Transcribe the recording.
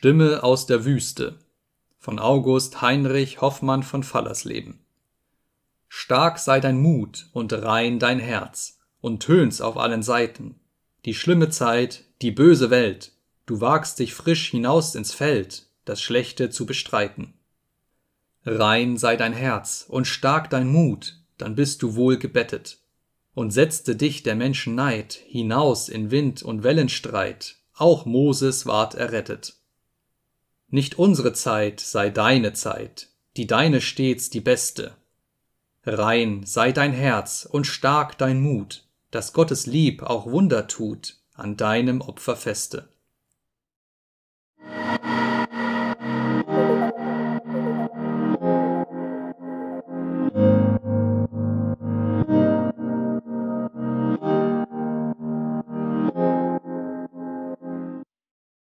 Stimme aus der Wüste von August Heinrich Hoffmann von Fallersleben Stark sei dein Mut und rein dein Herz und töns auf allen Seiten die schlimme Zeit, die böse Welt, du wagst dich frisch hinaus ins Feld, das Schlechte zu bestreiten. Rein sei dein Herz und stark dein Mut, dann bist du wohl gebettet. Und setzte dich der Menschen Neid hinaus in Wind und Wellenstreit, auch Moses ward errettet. Nicht unsere Zeit sei deine Zeit, die deine stets die beste. Rein sei dein Herz und stark dein Mut, dass Gottes Lieb auch Wunder tut an deinem Opferfeste.